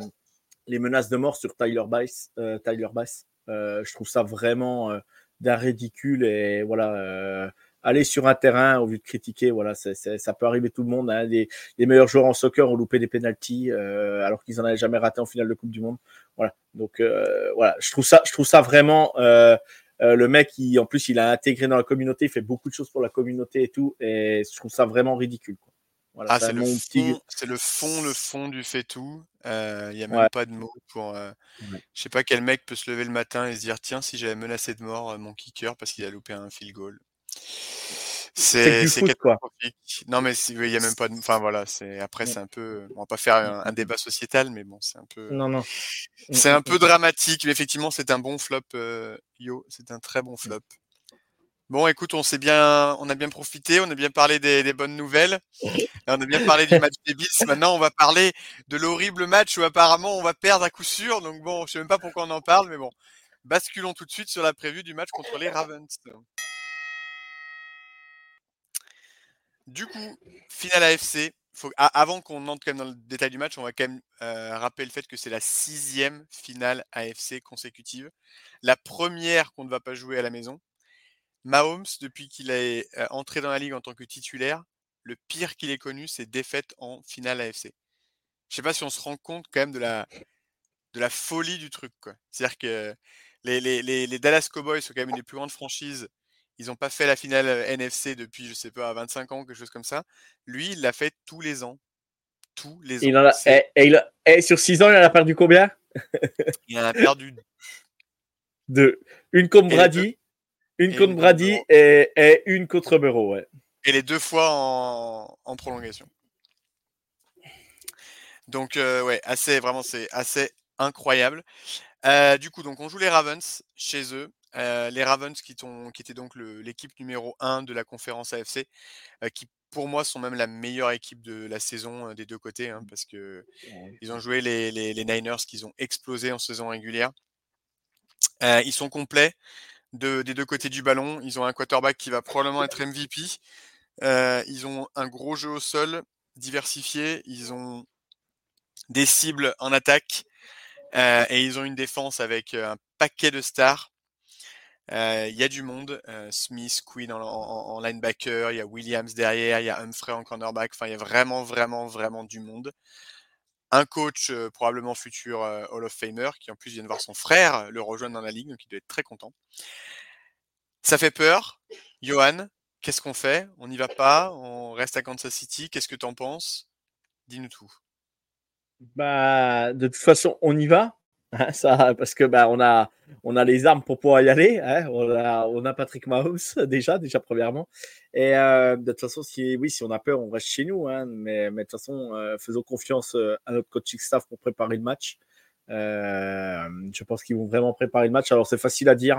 les menaces de mort sur Tyler Bass. Euh, Tyler Bass. je trouve ça vraiment d'un ridicule et voilà aller sur un terrain au lieu de critiquer, voilà, ça peut arriver tout le monde. Hein. Les, les, meilleurs joueurs en soccer ont loupé des pénalties alors qu'ils en avaient jamais raté en finale de Coupe du Monde. Voilà, donc je trouve ça, vraiment. le mec, qui en plus, il a intégré dans la communauté, il fait beaucoup de choses pour la communauté et tout, et je trouve ça vraiment ridicule. Ah, c'est le, le, fond, le fond du fait tout. Il n'y a même pas de mots pour. Je sais pas quel mec peut se lever le matin et se dire tiens, si j'avais menacé de mort mon kicker parce qu'il a loupé un field goal. C'est quoi. Non, mais il y a même pas de. Enfin voilà, c'est après c'est un peu. On va pas faire un, un, débat sociétal, mais bon, c'est un peu. Non, non. C'est un peu dramatique, mais effectivement, c'est un bon flop, Yo. C'est un très bon flop. Bon, écoute, on s'est bien, on a bien profité, on a bien parlé des, bonnes nouvelles, on a bien parlé du match des Bills. Maintenant, on va parler de l'horrible match où apparemment on va perdre à coup sûr. Donc bon, je sais même pas pourquoi on en parle, mais bon, basculons tout de suite sur la prévue du match contre les Ravens. Du coup, finale AFC. Faut, avant qu'on entre quand même dans le détail du match, on va quand même euh, rappeler le fait que c'est la sixième finale AFC consécutive. La première qu'on ne va pas jouer à la maison. Mahomes, depuis qu'il est entré dans la ligue en tant que titulaire, le pire qu'il ait connu, c'est défaite en finale AFC. Je sais pas si on se rend compte quand même de la, de la folie du truc. C'est-à-dire que les, les, les, Dallas Cowboys sont quand même une des plus grandes franchises. Ils n'ont pas fait la finale NFC depuis, je sais pas, 25 ans, quelque chose comme ça. Lui, il l'a fait tous les ans. Tous les ans. et, sur 6 ans, il en a perdu combien? Il en a perdu deux. Une comme Brady une contre Brady et, une contre Bureau, ouais. Et les deux fois en, prolongation. Donc, euh, ouais, assez, vraiment, c'est assez incroyable. Euh, du coup, donc, on joue les Ravens chez eux. Euh, les Ravens qui, qui étaient donc l'équipe numéro 1 de la conférence AFC, qui pour moi sont même la meilleure équipe de la saison des deux côtés, hein, parce que ils ont joué les, les, Niners qui ont explosé en saison régulière. ils sont complets des deux côtés du ballon. Ils ont un quarterback qui va probablement être MVP. Euh, ils ont un gros jeu au sol diversifié. Ils ont des cibles en attaque. Euh, et ils ont une défense avec euh, un paquet de stars. Il y a du monde. Smith, Quinn en, linebacker. Il y a Williams derrière. Il y a Humphrey en cornerback. Enfin, il y a vraiment, vraiment, vraiment du monde un coach probablement futur Hall of Famer qui en plus vient de voir son frère le rejoindre dans la ligue, donc il doit être très content. Ça fait peur. Johan, qu'est-ce qu'on fait? On n'y va pas? On reste à Kansas City? Qu'est-ce que tu en penses? Dis-nous tout. Bah, de toute façon, on y va. Hein, ça, parce que bah, on, a, on a les armes pour pouvoir y aller. Hein. On, a, on, a, Patrick Mahomes déjà, déjà premièrement. Et euh, de toute façon, si, oui, si on a peur, on reste chez nous. Hein. Mais, mais, de toute façon, euh, faisons confiance euh, à notre coaching staff pour préparer le match. Je pense qu'ils vont vraiment préparer le match. Alors, c'est facile à dire.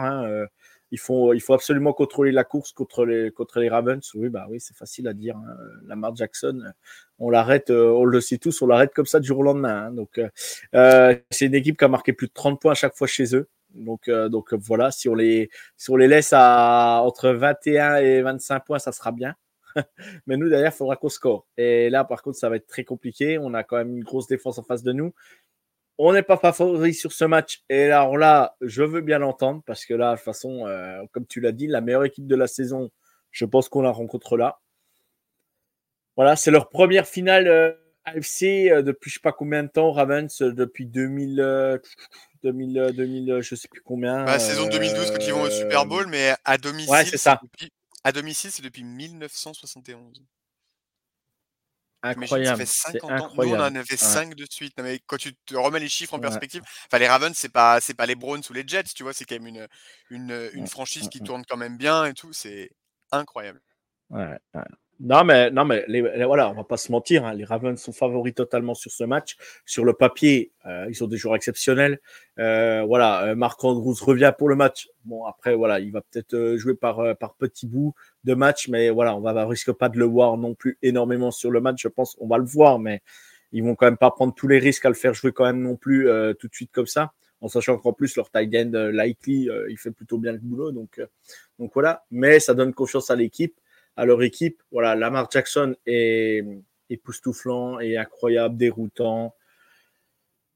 Euh, il faut, il faut absolument contrôler la course contre les, Ravens. Oui, bah oui, c'est facile à dire. Hein. Lamar Jackson, on l'arrête, euh, on le sait tous, on l'arrête comme ça du jour au lendemain. Hein. Donc, euh, c'est une équipe qui a marqué plus de 30 points à chaque fois chez eux. Donc, euh, donc voilà, si on, les, si on les laisse à entre 21 et 25 points, ça sera bien. Mais nous, derrière, il faudra qu'on score. Et là, par contre, ça va être très compliqué. On a quand même une grosse défense en face de nous on n'est pas favori sur ce match. Et alors là, je veux bien l'entendre parce que là, de toute façon, euh, comme tu l'as dit, la meilleure équipe de la saison, je pense qu'on la rencontre là. Voilà, c'est leur première finale euh, AFC euh, depuis je sais pas combien de temps, Ravens, depuis 2000, 2000, 2000 je sais plus combien. Bah, saison 2012 quand ils vont au Super Bowl, mais à domicile, ouais, c'est ça. Depuis, à domicile, c'est depuis 1971. Incroyable. Ça fait 50 ans. Nous, on en avait 5 de suite. mais quand tu te remets les chiffres en perspective, enfin, les Ravens, c'est pas, c'est pas les Browns ou les Jets, tu vois, c'est quand même une, une, une franchise qui tourne quand même bien et tout. C'est incroyable. Ouais, non, mais, non, mais les, voilà, on va pas se mentir. Hein, les Ravens sont favoris totalement sur ce match. Sur le papier, euh, ils sont des joueurs exceptionnels. Euh, voilà, euh, Marc Andrews revient pour le match. Bon, après, voilà, il va peut-être euh, jouer par, euh, par petits bouts de match, mais voilà, on va, risque pas de le voir non plus énormément sur le match. Je pense on va le voir, mais ils vont quand même pas prendre tous les risques à le faire jouer quand même non plus tout de suite comme ça en sachant qu'en plus leur tight end likely il fait plutôt bien le boulot donc donc voilà mais ça donne confiance à l'équipe à leur équipe. Voilà, Lamar Jackson est époustouflant et incroyable, déroutant.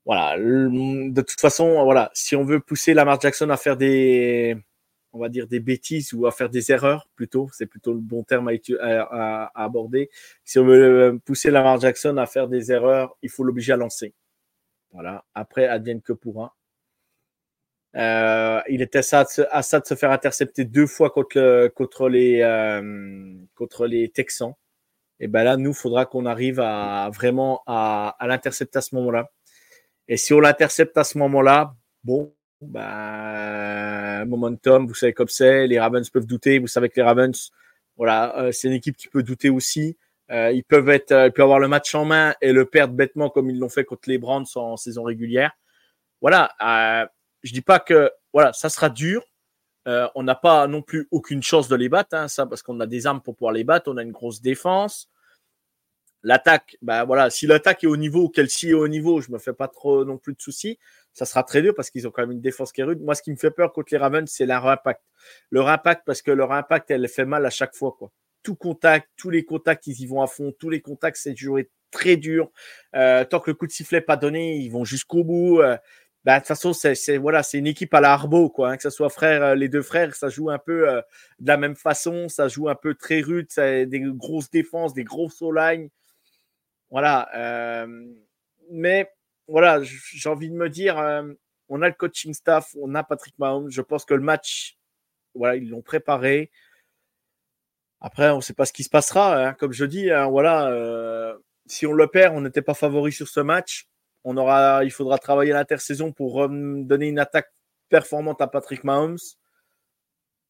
Voilà, de toute façon, voilà, si on veut pousser Lamar Jackson à faire des, on va dire des bêtises ou à faire des erreurs plutôt, c'est plutôt le bon terme à, aborder. Si on veut pousser Lamar Jackson à faire des erreurs, il faut l'obliger à lancer. Voilà. Après, advienne que pourra. Euh, il était à ça, de se faire intercepter deux fois contre, contre, les, euh, contre les Texans. Et ben là, nous, il faudra qu'on arrive vraiment à, à l'intercepter à ce moment-là. Et si on l'intercepte à ce moment-là, bon, ben, momentum, vous savez comme c'est, les Ravens peuvent douter. Vous savez que les Ravens, voilà, euh, c'est une équipe qui peut douter aussi. Ils peuvent être, ils peuvent avoir le match en main et le perdre bêtement comme ils l'ont fait contre les Browns en saison régulière. Voilà. Je dis pas que voilà, ça sera dur. Euh, on n'a pas non plus aucune chance de les battre, hein, ça, parce qu'on a des armes pour pouvoir les battre. On a une grosse défense. L'attaque, bah voilà, si l'attaque est au niveau, Kelsey est au niveau, je me fais pas trop non plus de soucis. Ça sera très dur parce qu'ils ont quand même une défense qui est rude. Moi, ce qui me fait peur contre les Ravens, c'est leur impact. Leur impact, parce que leur impact, elle fait mal à chaque fois, quoi. Tout contact, tous les contacts, ils y vont à fond. Tous les contacts, c'est joué très dur. Euh, tant que le coup de sifflet pas donné, ils vont jusqu'au bout. Euh, bah, de toute façon, c'est voilà, une équipe à la Harbo, quoi. Hein, que ce soit frère, euh, les deux frères, ça joue un peu euh, de la même façon, ça joue un peu très rude, ça des grosses défenses, des grosses lignes. Voilà. Euh, mais voilà, j'ai envie de me dire, on a le coaching staff, on a Patrick Mahomes. Je pense que le match, voilà, ils l'ont préparé. Après, on ne sait pas ce qui se passera. Hein. Comme je dis, hein, voilà, si on le perd, on n'était pas favori sur ce match il faudra travailler l'intersaison pour donner une attaque performante à Patrick Mahomes.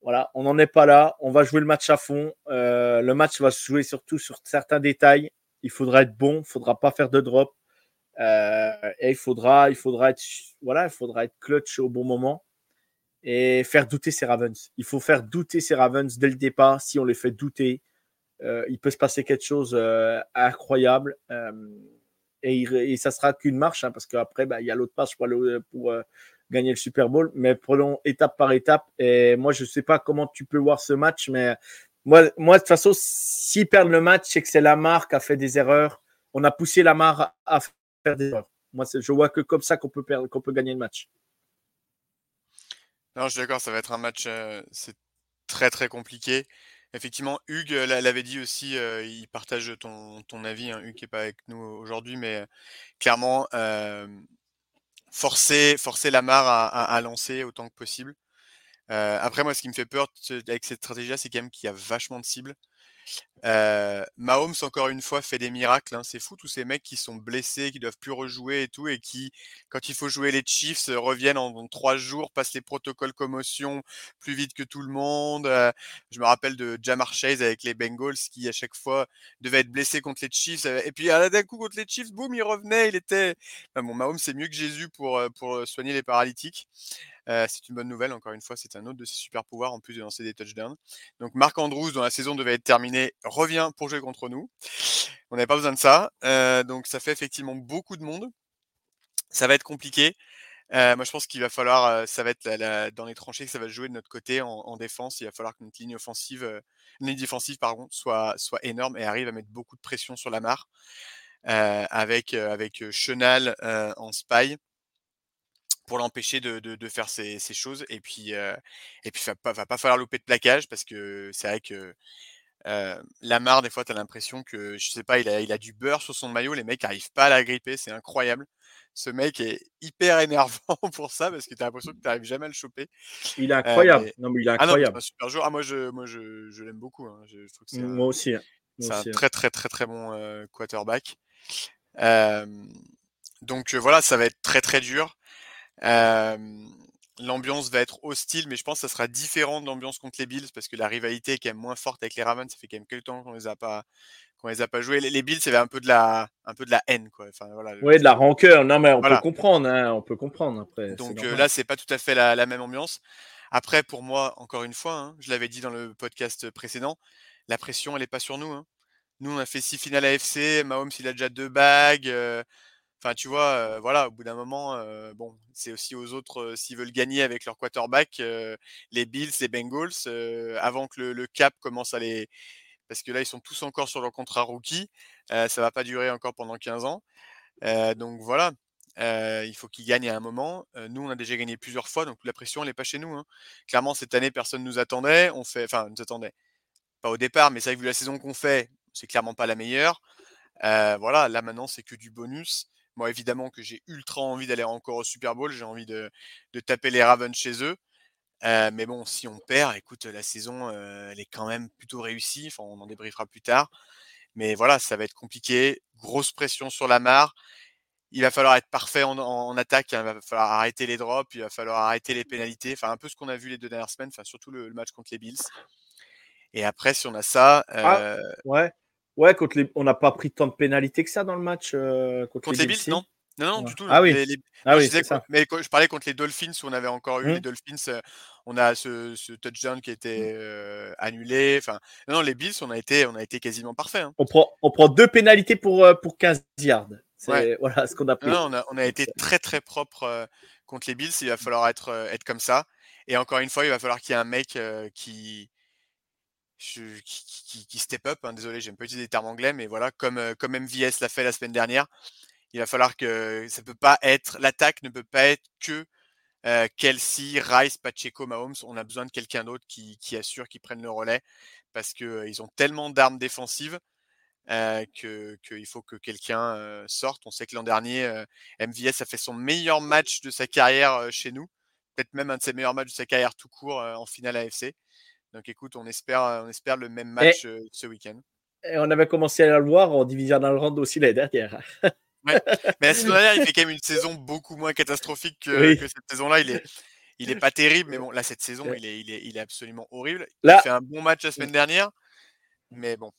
Voilà, on n'en est pas là. On va jouer le match à fond. Euh, le match va se jouer surtout sur certains détails. Il faudra être bon, il faudra pas faire de drop. Euh, et il faudra, il faudra être, voilà, il faudra être clutch au bon moment et faire douter ces Ravens. Il faut faire douter ces Ravens dès le départ. Si on les fait douter, euh, il peut se passer quelque chose d'incroyable et, et ça sera qu'une marche, hein, parce qu'après, bah, il y a l'autre passe pour, euh, gagner le Super Bowl. Mais prenons étape par étape. Et moi, je ne sais pas comment tu peux voir ce match, mais moi, moi de toute façon, s'ils perdent le match, c'est que c'est Lamar qui a fait des erreurs. On a poussé Lamar à faire des erreurs. Moi, je vois que comme ça qu'on peut, perdre, qu'on peut gagner le match. Non, je suis d'accord, ça va être un match, euh, c'est très très compliqué. Effectivement, Hugues l'avait dit aussi, il partage ton, avis, hein, Hugues qui n'est pas avec nous aujourd'hui, mais clairement, forcer, forcer Lamar à, à, lancer autant que possible. après, moi, ce qui me fait peur avec cette stratégie-là, c'est quand même qu'il y a vachement de cibles. Mahomes, encore une fois, fait des miracles. Hein. C'est fou, tous ces mecs qui sont blessés, qui doivent plus rejouer et tout, et qui, quand il faut jouer les Chiefs, reviennent en, trois jours, passent les protocoles commotion plus vite que tout le monde. Je me rappelle de Jamar Chase avec les Bengals, qui à chaque fois devait être blessé contre les Chiefs. Et puis d'un coup, contre les Chiefs, boum, il revenait. Il était. bon, Mahomes, c'est mieux que Jésus pour, pour soigner les paralytiques. Euh, c'est une bonne nouvelle, encore une fois, c'est un autre de ses super pouvoirs en plus de lancer des touchdowns. Donc Marc Andrews, dont la saison devait être terminée, revient pour jouer contre nous. On n'avait pas besoin de ça. Euh, donc ça fait effectivement beaucoup de monde. Ça va être compliqué. Euh, moi, je pense qu'il va falloir, ça va être dans les tranchées que ça va jouer de notre côté en, défense. Il va falloir que notre ligne offensive, ligne défensive, pardon, soit, soit énorme et arrive à mettre beaucoup de pression sur la mare. avec avec Chenal en spy pour l'empêcher de, de, faire ces, ces, choses. Et puis, euh, et puis, va pas, va pas falloir louper de plaquage parce que c'est vrai que euh, Lamar, des fois, tu as l'impression que, je sais pas, il a, il a du beurre sur son maillot, les mecs n'arrivent pas à la gripper, c'est incroyable. Ce mec est hyper énervant pour ça parce que tu as l'impression que tu n'arrives jamais à le choper. Il est euh, incroyable. Non, mais il est incroyable. Ah non, super joueur. Ah, moi, je, moi, je, je l'aime beaucoup. Hein. Je, trouve que moi aussi. Hein. C'est un hein. très, très, très, très bon quarterback. donc voilà, ça va être très, très dur l'ambiance va être hostile, mais je pense que ça sera différent de l'ambiance contre les Bills parce que la rivalité est quand même moins forte avec les Ravens. Ça fait quand même quelques temps qu'on les a pas qu'on les a pas joués. Les, Bills, c'est un peu de la un peu de la haine, quoi. Enfin, voilà, oui, de la rancœur. Non, mais on peut comprendre. Hein, on peut comprendre après. Donc euh, là, c'est pas tout à fait la, même ambiance. Après, pour moi, encore une fois, hein, je l'avais dit dans le podcast précédent, la pression, elle est pas sur nous. Hein. Nous, on a fait six finales AFC. Mahomes, il a déjà deux bagues. Euh, Enfin, tu vois, voilà, au bout d'un moment, bon, c'est aussi aux autres s'ils veulent gagner avec leur quarterback, les Bills, les Bengals, avant que le, cap commence à les, parce que là ils sont tous encore sur leur contrat rookie, ça va pas durer encore pendant 15 ans, donc voilà. il faut qu'ils gagnent à un moment. nous, on a déjà gagné plusieurs fois, donc la pression, elle n'est pas chez nous. Hein. Clairement, cette année, personne ne nous attendait. On fait, enfin, nous attendait. Pas au départ, mais c'est vrai vu la saison qu'on fait, c'est clairement pas la meilleure. voilà, là maintenant, c'est que du bonus. Moi, évidemment que j'ai ultra envie d'aller encore au Super Bowl. J'ai envie de, taper les Ravens chez eux. Euh, mais bon, si on perd, écoute, la saison, euh, elle est quand même plutôt réussie. Enfin, on en débriefera plus tard. Mais voilà, ça va être compliqué. Grosse pression sur la mare. Il va falloir être parfait en, attaque. Hein. Il va falloir arrêter les drops. Il va falloir arrêter les pénalités. Enfin, un peu ce qu'on a vu les deux dernières semaines. Enfin, surtout le, match contre les Bills. Et après, si on a ça. Ah, euh, ouais. Ouais, on n'a pas pris tant de pénalités que ça dans le match euh, contre, les Bills, non non, non, du tout. Ah oui, ah oui ça. mais je parlais contre les Dolphins où on avait encore eu les mmh. Dolphins. Euh, on a ce, touchdown qui était mmh. euh, annulé. Enfin, non, les Bills, on a été, on a été quasiment parfait. Hein. On prend, on prend deux pénalités pour pour 15 yards. C'est voilà ce qu'on a pris. Non, on a, on a été très très propre contre les Bills. Il va falloir être être comme ça. Et encore une fois, il va falloir qu'il y ait un mec qui qui, qui, step up. Hein, désolé, j'aime pas utiliser des termes anglais, mais voilà, comme, euh, comme MVS l'a fait la semaine dernière, il va falloir que ça peut pas être, l'attaque ne peut pas être que euh, Kelsey, Rice, Pacheco, Mahomes. On a besoin de quelqu'un d'autre qui, qui, assure, qui prenne le relais parce qu'ils euh, ont tellement d'armes défensives euh, qu'il faut que quelqu'un sorte. On sait que l'an dernier, MVS a fait son meilleur match de sa carrière chez nous, peut-être même un de ses meilleurs matchs de sa carrière tout court en finale AFC. Donc écoute, on espère, euh, on espère le même match euh, ce week-end. Et on avait commencé à le voir en Divisional Round aussi l'année dernière. ouais. Mais la saison dernière, il fait quand même une saison beaucoup moins catastrophique que, cette saison-là. Il est, il est pas terrible, mais bon, là, cette saison, il est, il est, il est absolument horrible. il a fait un bon match la semaine dernière, mais bon.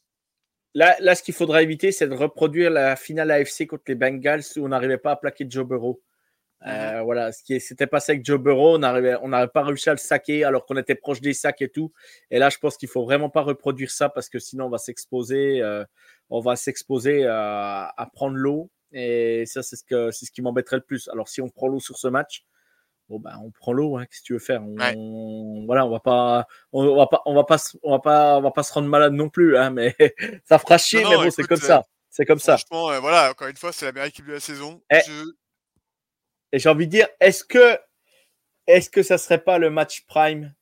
Là, là ce qu'il faudra éviter, c'est de reproduire la finale AFC contre les Bengals où on n'arrivait pas à plaquer Joe Burrow. Mmh euh, voilà, ce qui s'était passé avec Joe Burrow, on n'avait on pas réussi à le saquer alors qu'on était proche des sacs et tout. Et là, je pense qu'il faut vraiment pas reproduire ça parce que sinon on va s'exposer, euh, on va s'exposer à, prendre l'eau. Et ça, c'est ce, que, c'est ce qui m'embêterait le plus. Alors, si on prend l'eau sur ce match, bon ben, on prend l'eau. Hein, qu'est-ce que tu veux faire? On, Voilà, on va pas, on, va pas, on va pas, on va pas, on va pas se rendre malade non plus. Hein, mais ça fera chier. mais bon, c'est comme ça. C'est comme ça. Franchement, voilà, encore une fois, c'est la meilleure équipe de la saison. Eh, et j'ai envie de dire, est-ce que, est-ce que ça serait pas le match prime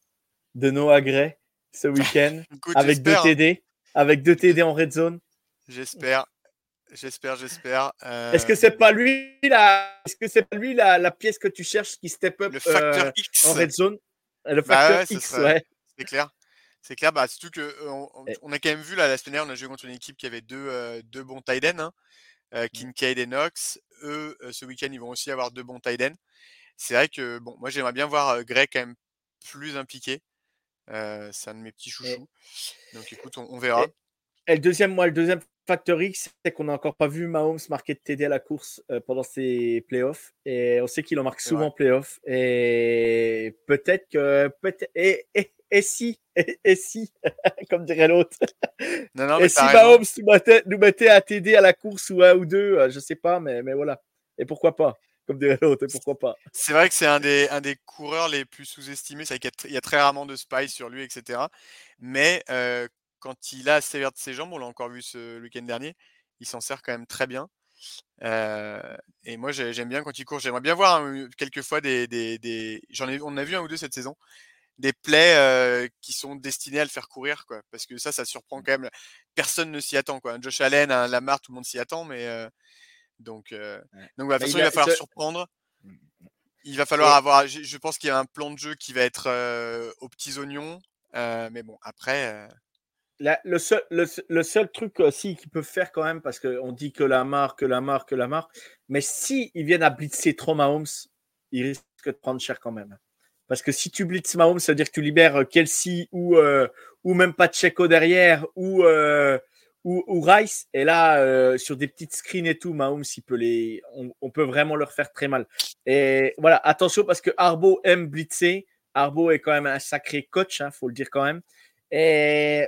de Noah Gray ce week-end avec deux TD, avec deux TD en red zone? J'espère. J'espère, j'espère. Est-ce que c'est pas lui la, est-ce que c'est pas lui la, la, pièce que tu cherches qui step up le facteur euh, X. en red zone? Le bah facteur X, ouais. C'est clair. C'est clair, bah, surtout que on, on, a quand même vu là, la semaine dernière, on a joué contre une équipe qui avait deux, deux bons tight ends, hein, euh, Kincaid et Knox. Eux, ce week-end, ils vont aussi avoir deux bons tight ends. C'est vrai que bon, moi j'aimerais bien voir Greg quand même plus impliqué. c'est un de mes petits chouchous. Donc écoute, on, verra. Et, le deuxième, moi, le deuxième facteur X, c'est qu'on n'a encore pas vu Mahomes marquer de TD à la course pendant ses playoffs. Et on sait qu'il en marque souvent en playoffs. Et peut-être que. Peut et, et, et si, et, si, comme dirait l'autre. et si Mahomes nous mettait, à TD à la course ou un ou deux, euh, je sais pas, mais, mais voilà. Et pourquoi pas? Comme dirait l'autre, et pourquoi pas? C'est vrai que c'est un des, un des coureurs les plus sous-estimés. C'est qu'il y, a très rarement de spy sur lui, etc. Mais euh, quand il a sévère de ses jambes, on l'a encore vu ce week-end dernier, il s'en sert quand même très bien. Euh, et moi, j'aime bien quand il court. J'aimerais bien voir hein, quelques fois des, des, des... J'en ai, on a vu un ou deux cette saison des plays qui sont destinés à le faire courir, quoi. Parce que ça, ça surprend quand même. Personne ne s'y attend, quoi. Josh Allen, un Lamar, tout le monde s'y attend, mais donc, donc bah, de toute façon, il, va falloir surprendre. Mmh, mmh. Il va falloir avoir. Je pense qu'il y a un plan de jeu qui va être aux petits oignons, mais bon, après. le, seul, le, seul truc aussi qu'ils peuvent faire quand même, parce qu'on dit que la marque, que la marque, que la marque, mais si ils viennent à blitzer trop Mahomes, ils risquent de prendre cher quand même. Parce que si tu blitz Mahomes, ça veut dire que tu libères euh, Kelsey ou, euh, ou même pas Checo derrière ou, euh, ou, Rice. Et là, sur des petites screens et tout, Mahomes, il on, peut vraiment leur faire très mal. Et voilà, attention parce que Arbo aime blitzer. Arbo est quand même un sacré coach, hein, faut le dire quand même. Et,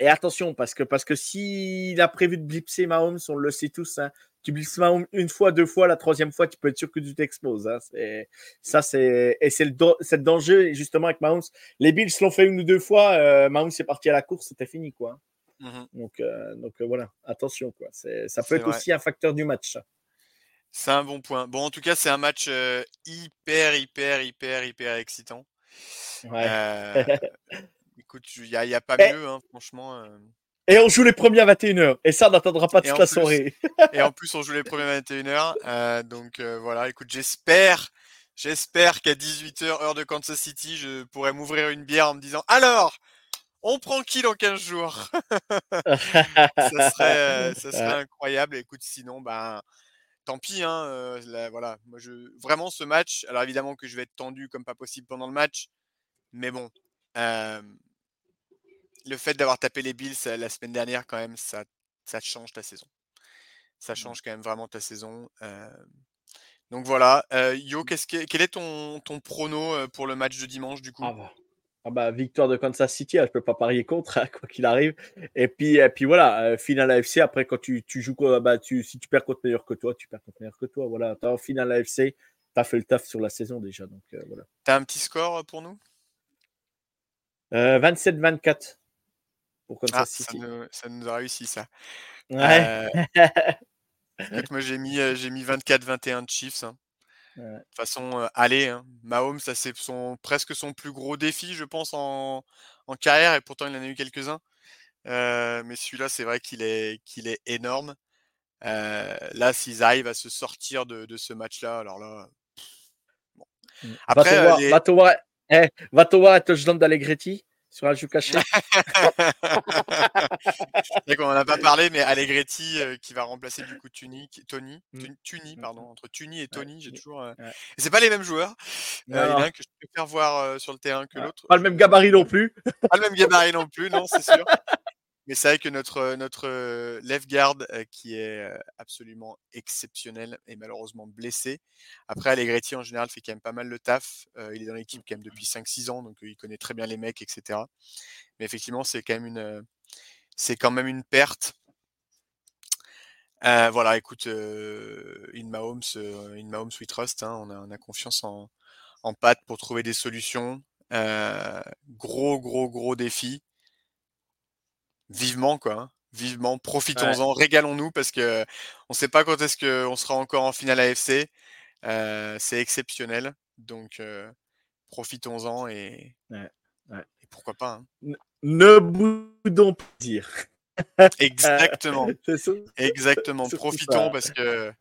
et attention, parce que, parce que s'il a prévu de blitzer Mahomes, on le sait tous, hein, tu blitz une fois, deux fois, la troisième fois, tu peux être sûr que tu t'exploses. Hein. Ça, c'est et c'est le, le danger justement avec Mahomes. Les Bills l'ont fait une ou deux fois. Euh, Mahomes est parti à la course, c'était fini quoi. Mmh donc, euh, donc euh, voilà, attention quoi. Ça peut être aussi un facteur du match. C'est un bon point. Bon, en tout cas, c'est un match hyper, hyper, hyper, hyper excitant. écoute, il n'y a, pas mieux, hein, franchement. Et on joue les premiers à 21h. Et ça, on n'attendra pas toute la soirée. et en plus, on joue les premiers à 21h. Euh, donc euh, voilà, écoute, j'espère, j'espère qu'à 18h, heure de Kansas City, je pourrais m'ouvrir une bière en me disant Alors, on prend qui dans 15 jours? Ça, serait, euh, ça serait incroyable. Écoute, sinon, ben. Tant pis, hein, voilà. Moi, je vraiment ce match. Alors évidemment que je vais être tendu comme pas possible pendant le match, mais bon, le fait d'avoir tapé les Bills la semaine dernière, quand même, ça, ça change ta saison. Ça mmh. change quand même vraiment ta saison. donc voilà. Yo, qu'est-ce que, quel est ton, ton prono pour le match de dimanche du coup? Ah bah. Ah bah, victoire de Kansas City, hein, je peux pas parier contre, hein, quoi qu'il arrive. Et puis, et puis voilà, finale AFC, après quand tu, tu joues, bah, tu, si tu perds contre meilleur que toi, tu perds contre meilleur que toi. Voilà, en finale AFC, tu as fait le taf sur la saison déjà. Donc voilà. Tu as un petit score pour nous? 27-24 ah, Ça, nous, a réussi ça. Ouais. Euh, moi j'ai mis, euh, j'ai mis 24-21 de Chiefs. Hein. De toute façon, euh, allez, hein. Mahomes, ça c'est son, presque son plus gros défi, je pense, en, carrière, et pourtant il en a eu quelques-uns. mais celui-là, c'est vrai qu'il est, qu'il est énorme. là, s'ils arrivent à se sortir de, ce match-là, alors là. Mmh. Après, va te voir, eh, va te voir à touchdown d'Allegretti sur un jeu caché. on n'en a pas parlé, mais Allegretti euh, qui va remplacer du coup Tuni, Tony, mmh. Tuni, mmh. pardon, entre Tuni et Tony, j'ai toujours. Euh... C'est pas les mêmes joueurs. Euh, il y en a un que je préfère voir euh, sur le terrain que l'autre. Pas le même gabarit non plus. Pas le même gabarit non plus, non, c'est sûr. Mais c'est vrai que notre, notre left guard, qui est absolument exceptionnel, est malheureusement blessé. Après, Allegretti, en général, fait quand même pas mal le taf. il est dans l'équipe quand même depuis 5-6 ans, donc il connaît très bien les mecs, etc. Mais effectivement, c'est quand même une, c'est quand même une perte. voilà, écoute, in Mahomes, in Mahomes we trust. Hein, on, a, on, a, confiance en, en Pat pour trouver des solutions. gros, gros, gros défi vivement quoi. Hein. Vivement, profitons-en, régalons-nous parce que on ne sait pas quand est-ce qu'on sera encore en finale AFC. Euh, c'est exceptionnel, donc euh, profitons-en et, et, pourquoi pas. Hein. Ne boudons pas dire. Exactement. Exactement. Profitons parce que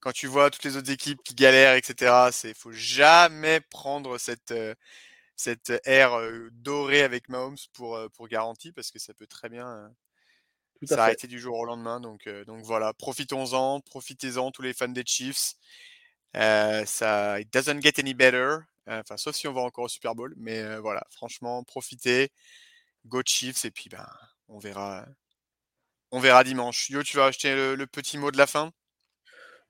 quand tu vois toutes les autres équipes qui galèrent, etc., il faut jamais prendre cette, euh, cette ère dorée avec Mahomes pour, pour garantie parce que ça peut très bien s'arrêter du jour au lendemain. Donc, donc voilà, profitons-en, profitez-en, tous les fans des Chiefs. ça, it doesn't get any better. Enfin, sauf si on va encore au Super Bowl. Mais voilà, franchement, profitez. Go Chiefs et puis ben, on verra. On verra dimanche. Yo, tu vas acheter le, petit mot de la fin?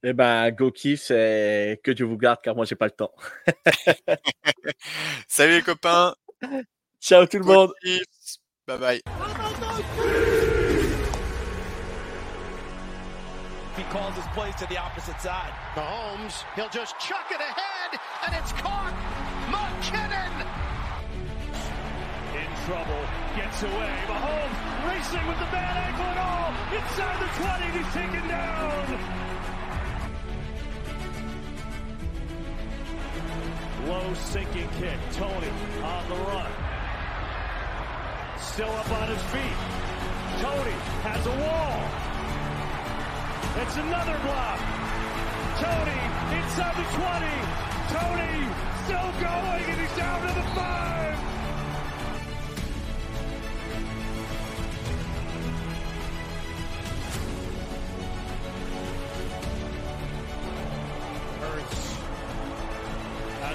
Eh ben, go Chiefs et que Dieu vous garde car moi j'ai pas le temps. Salut les copains. Ciao tout le monde. Bye bye. He calls his plays to the opposite side. Mahomes, he'll just chuck it ahead, and it's caught. McKinnon. In trouble, gets away. Mahomes racing with the bad ankle and all. Inside the 20, he's taken down. Low sinking kick. Tony on the run. Still up on his feet. Tony has a wall. It's another block. Tony inside the 20. Tony still going and he's down to the 5.